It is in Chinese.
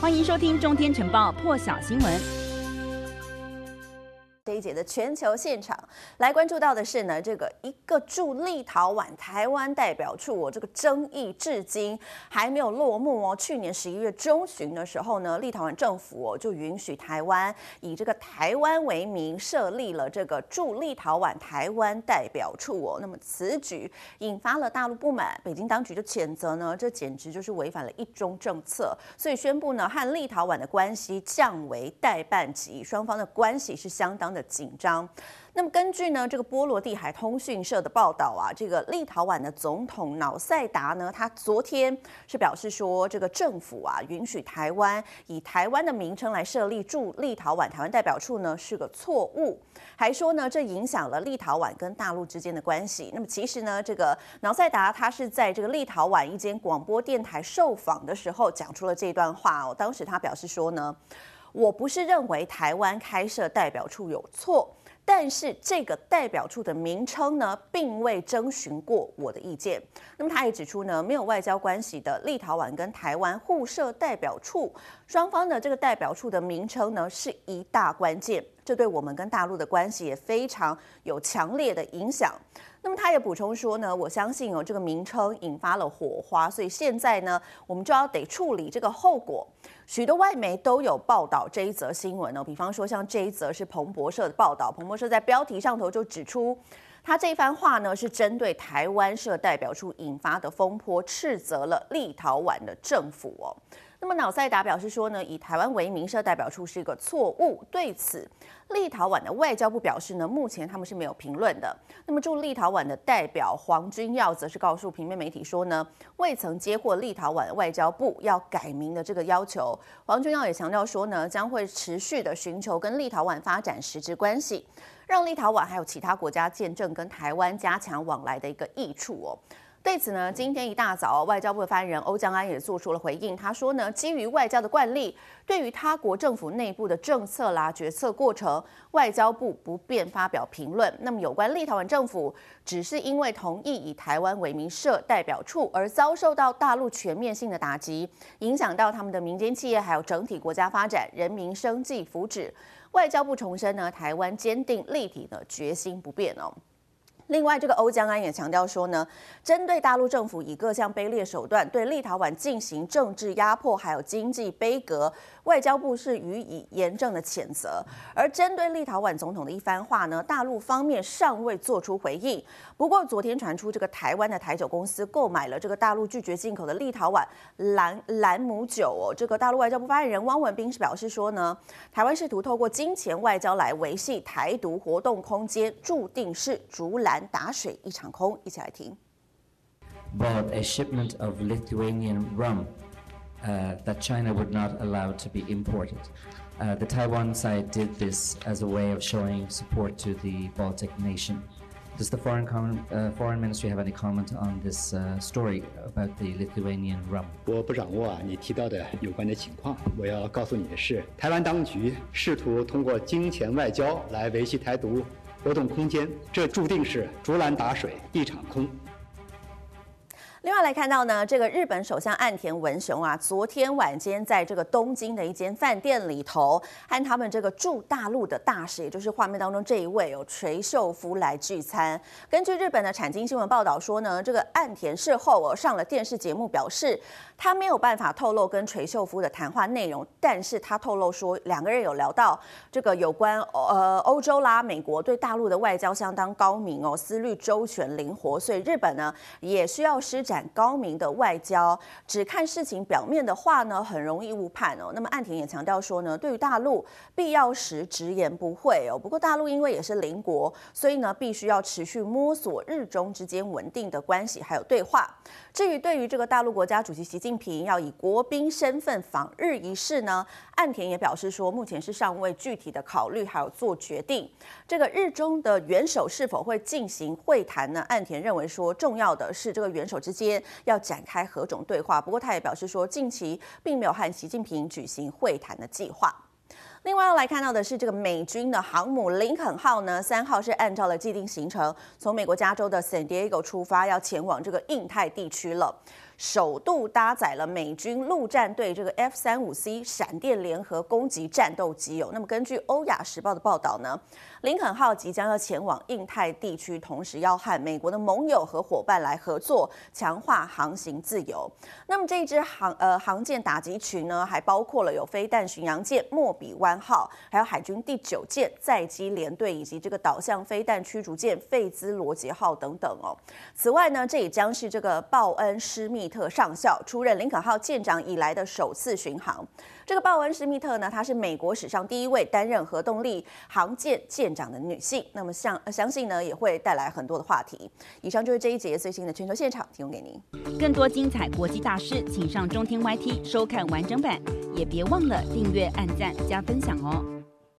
欢迎收听《中天晨报》破晓新闻。这一节的全球现场来关注到的是呢，这个一个驻立陶宛台湾代表处，我这个争议至今还没有落幕哦。去年十一月中旬的时候呢，立陶宛政府哦就允许台湾以这个台湾为名设立了这个驻立陶宛台湾代表处哦。那么此举引发了大陆不满，北京当局就谴责呢，这简直就是违反了一中政策，所以宣布呢和立陶宛的关系降为代办级，双方的关系是相当的。的紧张。那么根据呢这个波罗的海通讯社的报道啊，这个立陶宛的总统瑙塞达呢，他昨天是表示说，这个政府啊允许台湾以台湾的名称来设立驻立陶宛台湾代表处呢是个错误，还说呢这影响了立陶宛跟大陆之间的关系。那么其实呢这个瑙塞达他是在这个立陶宛一间广播电台受访的时候讲出了这段话哦，当时他表示说呢。我不是认为台湾开设代表处有错，但是这个代表处的名称呢，并未征询过我的意见。那么他也指出呢，没有外交关系的立陶宛跟台湾互设代表处，双方的这个代表处的名称呢，是一大关键，这对我们跟大陆的关系也非常有强烈的影响。那么他也补充说呢，我相信哦，这个名称引发了火花，所以现在呢，我们就要得处理这个后果。许多外媒都有报道这一则新闻哦，比方说像这一则是彭博社的报道，彭博社在标题上头就指出，他这番话呢是针对台湾社代表处引发的风波，斥责了立陶宛的政府哦。那么瑙塞达表示说呢，以台湾为名设代表处是一个错误。对此，立陶宛的外交部表示呢，目前他们是没有评论的。那么驻立陶宛的代表黄君耀则是告诉平面媒体说呢，未曾接获立陶宛外交部要改名的这个要求。黄君耀也强调说呢，将会持续的寻求跟立陶宛发展实质关系，让立陶宛还有其他国家见证跟台湾加强往来的一个益处哦。对此呢，今天一大早，外交部发言人欧江安也做出了回应。他说呢，基于外交的惯例，对于他国政府内部的政策啦、决策过程，外交部不便发表评论。那么，有关立陶宛政府只是因为同意以台湾为名设代表处，而遭受到大陆全面性的打击，影响到他们的民间企业还有整体国家发展、人民生计福祉。外交部重申呢，台湾坚定立体的决心不变哦。另外，这个欧江安也强调说呢，针对大陆政府以各项卑劣手段对立陶宛进行政治压迫，还有经济杯葛，外交部是予以严正的谴责。而针对立陶宛总统的一番话呢，大陆方面尚未做出回应。不过，昨天传出这个台湾的台酒公司购买了这个大陆拒绝进口的立陶宛兰兰姆酒哦，这个大陆外交部发言人汪文斌是表示说呢，台湾试图透过金钱外交来维系台独活动空间，注定是竹篮打水一场空，一起来听。Bought a shipment of Lithuanian rum, uh, that China would not allow to be imported. Uh, the Taiwan side did this as a way of showing support to the Baltic nation. Does the foreign, com uh, foreign ministry have any comment on this uh, story about the Lithuanian rum? 我不掌握啊，你提到的有关的情况。我要告诉你的是，台湾当局试图通过金钱外交来维系台独。活动空间，这注定是竹篮打水一场空。另外来看到呢，这个日本首相岸田文雄啊，昨天晚间在这个东京的一间饭店里头，和他们这个驻大陆的大使，也就是画面当中这一位哦，垂秀夫来聚餐。根据日本的产经新闻报道说呢，这个岸田事后哦上了电视节目，表示他没有办法透露跟垂秀夫的谈话内容，但是他透露说两个人有聊到这个有关呃欧洲啦、美国对大陆的外交相当高明哦，思虑周全灵活，所以日本呢也需要施展高明的外交，只看事情表面的话呢，很容易误判哦。那么岸田也强调说呢，对于大陆必要时直言不讳哦。不过大陆因为也是邻国，所以呢，必须要持续摸索日中之间稳定的关系还有对话。至于对于这个大陆国家主席习近平要以国宾身份访日一事呢，岸田也表示说，目前是尚未具体的考虑还有做决定。这个日中的元首是否会进行会谈呢？岸田认为说，重要的是这个元首之间要展开何种对话。不过，他也表示说，近期并没有和习近平举行会谈的计划。另外要来看到的是，这个美军的航母林肯号呢，三号是按照了既定行程，从美国加州的 San Diego 出发，要前往这个印太地区了。首度搭载了美军陆战队这个 F 三五 C 闪电联合攻击战斗机哦。那么根据欧亚时报的报道呢，林肯号即将要前往印太地区，同时要和美国的盟友和伙伴来合作，强化航行自由。那么这一支航呃航舰打击群呢，还包括了有飞弹巡洋舰莫比湾号，还有海军第九舰载机联队，以及这个导向飞弹驱逐舰费兹罗杰号等等哦。此外呢，这也将是这个鲍恩施密特上校出任林肯号舰长以来的首次巡航。这个鲍恩施密特呢，她是美国史上第一位担任核动力航舰舰长的女性。那么相相信呢，也会带来很多的话题。以上就是这一节最新的全球现场，提供给您。更多精彩国际大事，请上中天 YT 收看完整版，也别忘了订阅、按赞、加分享哦。